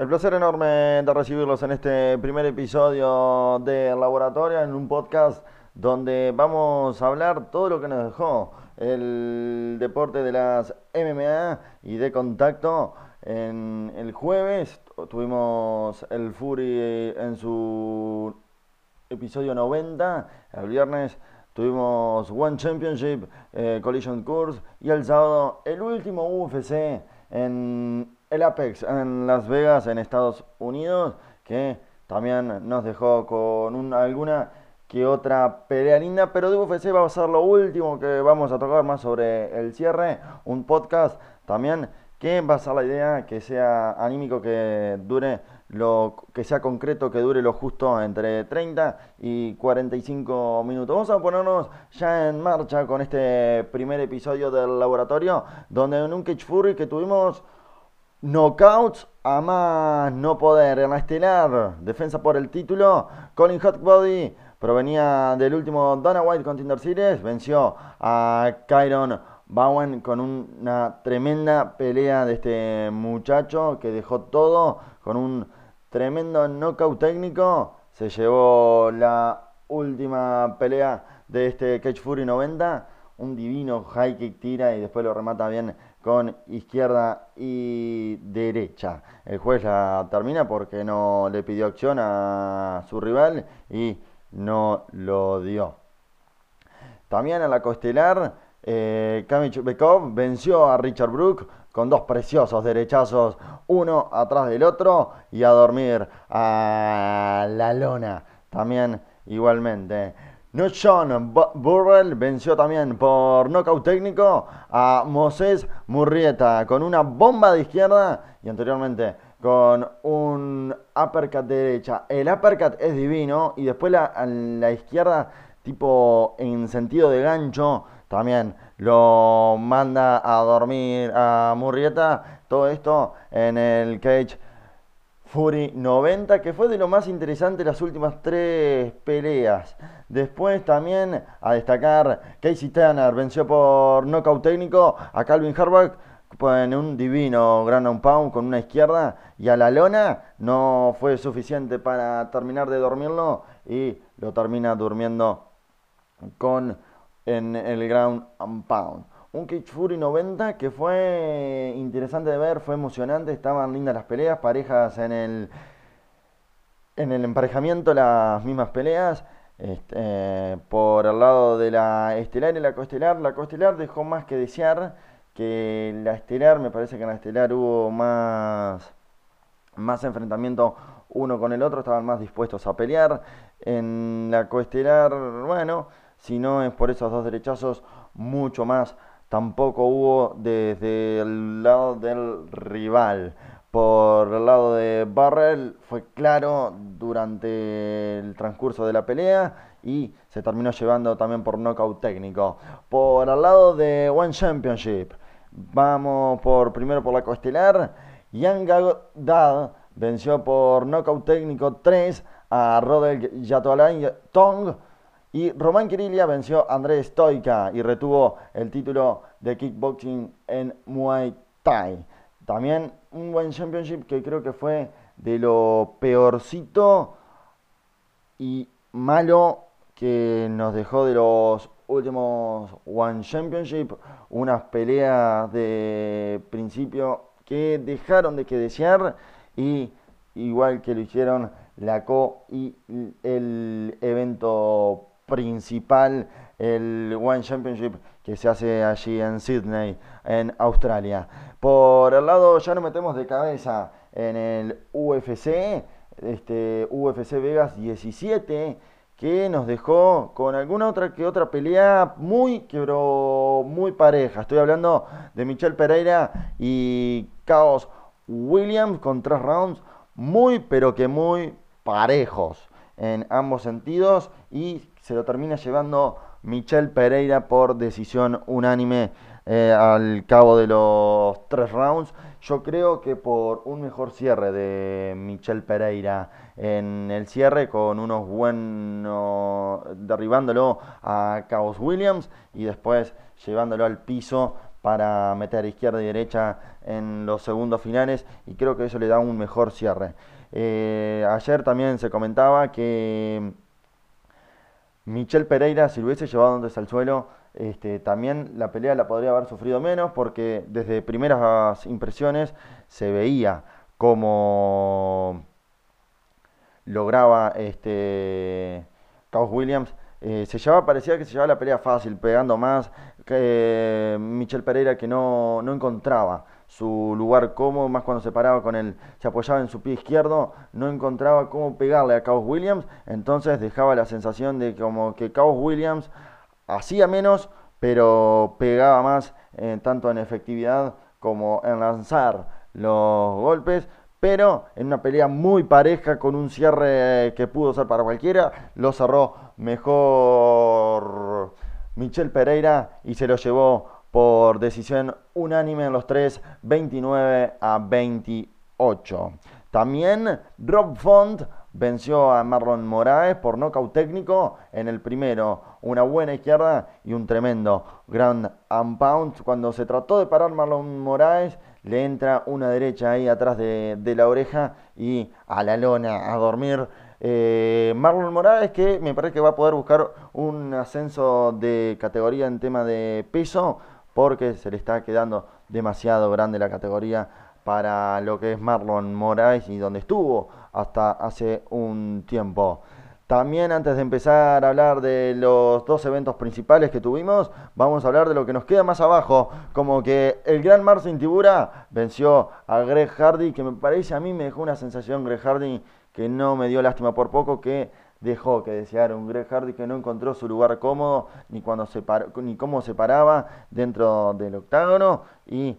El placer enorme de recibirlos en este primer episodio de Laboratorio, en un podcast donde vamos a hablar todo lo que nos dejó el deporte de las MMA y de contacto. En el jueves tuvimos el Fury en su episodio 90, el viernes tuvimos One Championship, eh, Collision Course y el sábado el último UFC en el Apex en Las Vegas, en Estados Unidos, que también nos dejó con alguna que otra pelea linda, pero de UFC va a ser lo último que vamos a tocar más sobre el cierre, un podcast también que va a ser la idea que sea anímico, que dure lo que sea concreto, que dure lo justo entre 30 y 45 minutos. Vamos a ponernos ya en marcha con este primer episodio del laboratorio, donde en un Cage Fury que tuvimos knockouts a más no poder en la estelar, defensa por el título, Colin Hotbody provenía del último Dana White Contender Series, venció a Kyron Bowen con una tremenda pelea de este muchacho que dejó todo con un tremendo knockout técnico. Se llevó la última pelea de este Cage Fury 90. Un divino high kick tira y después lo remata bien con izquierda y derecha. El juez la termina porque no le pidió acción a su rival y no lo dio. También a la costelar, eh, Bekov venció a Richard Brook con dos preciosos derechazos, uno atrás del otro y a dormir a la lona. También igualmente. Sean Burrell venció también por nocaut técnico a Moses Murrieta con una bomba de izquierda y anteriormente con un uppercut de derecha. El uppercut es divino y después la, la izquierda, tipo en sentido de gancho, también lo manda a dormir a Murrieta. Todo esto en el cage Fury 90, que fue de lo más interesante las últimas tres peleas. Después también a destacar Casey Tanner venció por nocaut técnico a Calvin Harbaugh en un divino ground pound con una izquierda y a la lona no fue suficiente para terminar de dormirlo y lo termina durmiendo con en el ground and pound. Un Cage Fury 90 que fue interesante de ver, fue emocionante, estaban lindas las peleas, parejas en el, en el emparejamiento, las mismas peleas. Este, por el lado de la estelar y la costelar, la costelar dejó más que desear que la estelar, me parece que en la estelar hubo más, más enfrentamiento uno con el otro, estaban más dispuestos a pelear. En la coestelar, bueno, si no es por esos dos derechazos, mucho más tampoco hubo desde el lado del rival. Por el lado de Barrel fue claro durante el transcurso de la pelea y se terminó llevando también por nocaut técnico. Por el lado de One Championship, vamos por primero por la costelar. Yang Dad venció por nocaut técnico 3 a Rodel Yatolay Tong y Román Kirilia venció a Andrés Stoica y retuvo el título de kickboxing en Muay Thai. También un buen championship que creo que fue de lo peorcito y malo que nos dejó de los últimos One Championship, unas peleas de principio que dejaron de que desear y igual que lo hicieron la CO y el evento principal, el One Championship que se hace allí en Sydney, en Australia. Por el lado ya nos metemos de cabeza en el UFC, este UFC Vegas 17, que nos dejó con alguna otra que otra pelea muy, pero muy pareja. Estoy hablando de Michelle Pereira y Chaos Williams con tres rounds muy, pero que muy parejos en ambos sentidos y se lo termina llevando Michelle Pereira por decisión unánime eh, al cabo de los tres rounds. Yo creo que por un mejor cierre de Michelle Pereira en el cierre con unos buenos derribándolo a Chaos Williams y después llevándolo al piso para meter izquierda y derecha en los segundos finales y creo que eso le da un mejor cierre. Eh, ayer también se comentaba que Michel Pereira, si lo hubiese llevado antes al suelo, este, también la pelea la podría haber sufrido menos porque desde primeras impresiones se veía como lograba este Williams eh, se llevaba, parecía que se llevaba la pelea fácil, pegando más que Michel Pereira que no, no encontraba su lugar cómodo, más cuando se paraba con él, se apoyaba en su pie izquierdo, no encontraba cómo pegarle a Caos Williams, entonces dejaba la sensación de como que Caos Williams hacía menos, pero pegaba más eh, tanto en efectividad como en lanzar los golpes pero en una pelea muy pareja con un cierre que pudo ser para cualquiera, lo cerró mejor Michel Pereira y se lo llevó por decisión unánime en los tres, 29 a 28. También Rob Font venció a Marlon Moraes por nocaut técnico en el primero. Una buena izquierda y un tremendo ground and pound. Cuando se trató de parar Marlon Moraes, le entra una derecha ahí atrás de, la oreja y a la lona a dormir. Eh, Marlon Moraes que me parece que va a poder buscar un ascenso de categoría en tema de peso porque se le está quedando demasiado grande la categoría para lo que es Marlon Moraes y donde estuvo hasta hace un tiempo. También antes de empezar a hablar de los dos eventos principales que tuvimos, vamos a hablar de lo que nos queda más abajo, como que el gran Marcin Tibura venció a Greg Hardy, que me parece a mí me dejó una sensación Greg Hardy que no me dio lástima por poco, que dejó que desear un Greg Hardy que no encontró su lugar cómodo, ni, cuando se ni cómo se paraba dentro del octágono y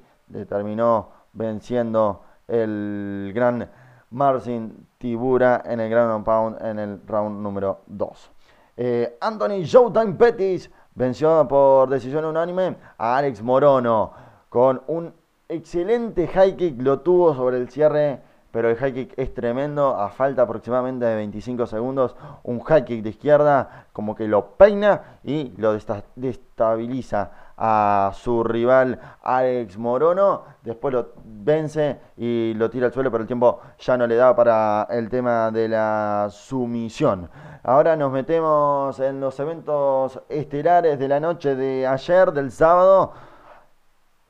terminó venciendo el gran Marcin Tibura en el Ground Pound en el round número 2. Eh, Anthony Showtime Pettis venció por decisión unánime a Alex Morono con un excelente high kick, lo tuvo sobre el cierre, pero el high kick es tremendo, a falta aproximadamente de 25 segundos, un high kick de izquierda como que lo peina y lo destabiliza a su rival Alex Morono, después lo vence y lo tira al suelo, pero el tiempo ya no le da para el tema de la sumisión. Ahora nos metemos en los eventos estelares de la noche de ayer, del sábado.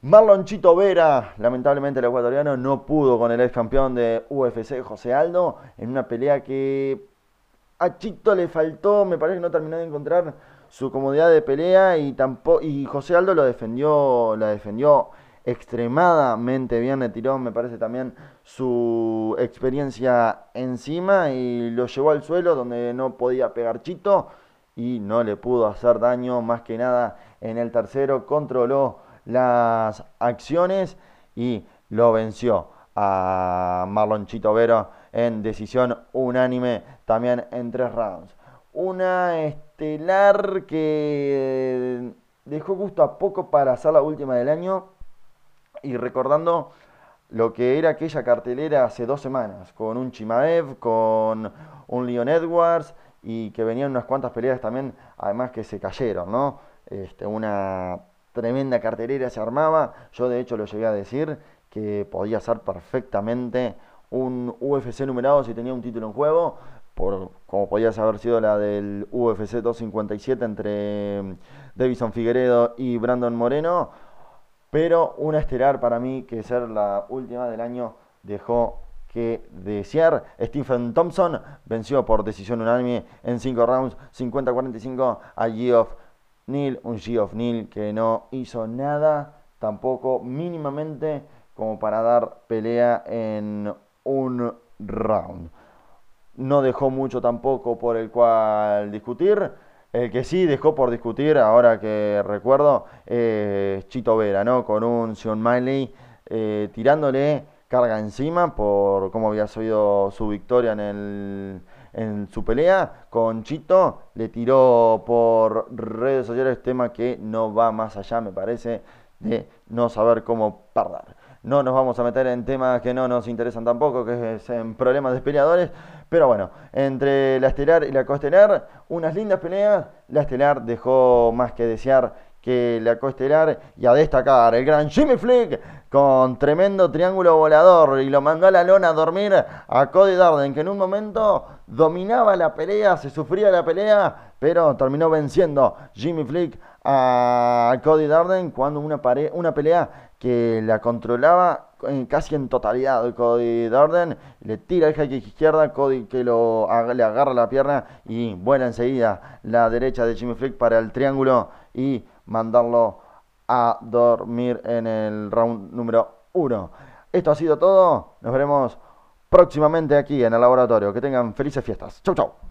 Marlon Chito Vera, lamentablemente el ecuatoriano, no pudo con el ex campeón de UFC, José Aldo, en una pelea que a Chito le faltó, me parece que no terminó de encontrar su comodidad de pelea y tampoco y José Aldo lo defendió, la defendió extremadamente bien, le tiró, me parece también su experiencia encima y lo llevó al suelo donde no podía pegar Chito y no le pudo hacer daño más que nada en el tercero, controló las acciones y lo venció a Marlon Chito Vero en decisión unánime también en tres rounds. Una estelar que dejó gusto a poco para hacer la última del año y recordando lo que era aquella cartelera hace dos semanas, con un Chimaev, con un Leon Edwards y que venían unas cuantas peleas también, además que se cayeron, ¿no? Este, una tremenda cartelera se armaba, yo de hecho lo llegué a decir que podía ser perfectamente un UFC numerado si tenía un título en juego, como podía haber sido la del UFC 257 entre mm, Davison Figueredo y Brandon Moreno, pero una estelar para mí que ser la última del año dejó que desear. Stephen Thompson venció por decisión unánime en 5 rounds, 50-45 a Geoff Neal, un Geoff Neal que no hizo nada tampoco mínimamente como para dar pelea en un round no dejó mucho tampoco por el cual discutir. El que sí dejó por discutir, ahora que recuerdo, es Chito Vera, ¿no? Con un Sean Miley eh, tirándole carga encima por cómo había sido su victoria en, el, en su pelea con Chito. Le tiró por redes sociales tema que no va más allá, me parece, de no saber cómo perder. No nos vamos a meter en temas que no nos interesan tampoco, que es en problemas de peleadores. Pero bueno, entre la estelar y la coestelar, unas lindas peleas. La estelar dejó más que desear que la coestelar y a destacar el gran Jimmy Flick con tremendo triángulo volador y lo mandó a la lona a dormir a Cody Darden que en un momento dominaba la pelea, se sufría la pelea, pero terminó venciendo Jimmy Flick a Cody Darden cuando una, una pelea que la controlaba casi en totalidad Cody Darden, le tira el jaque izquierda, Cody que lo, le agarra la pierna y vuela enseguida la derecha de Jimmy Flick para el triángulo y mandarlo a dormir en el round número 1. Esto ha sido todo, nos veremos próximamente aquí en el laboratorio. Que tengan felices fiestas. Chau, chau.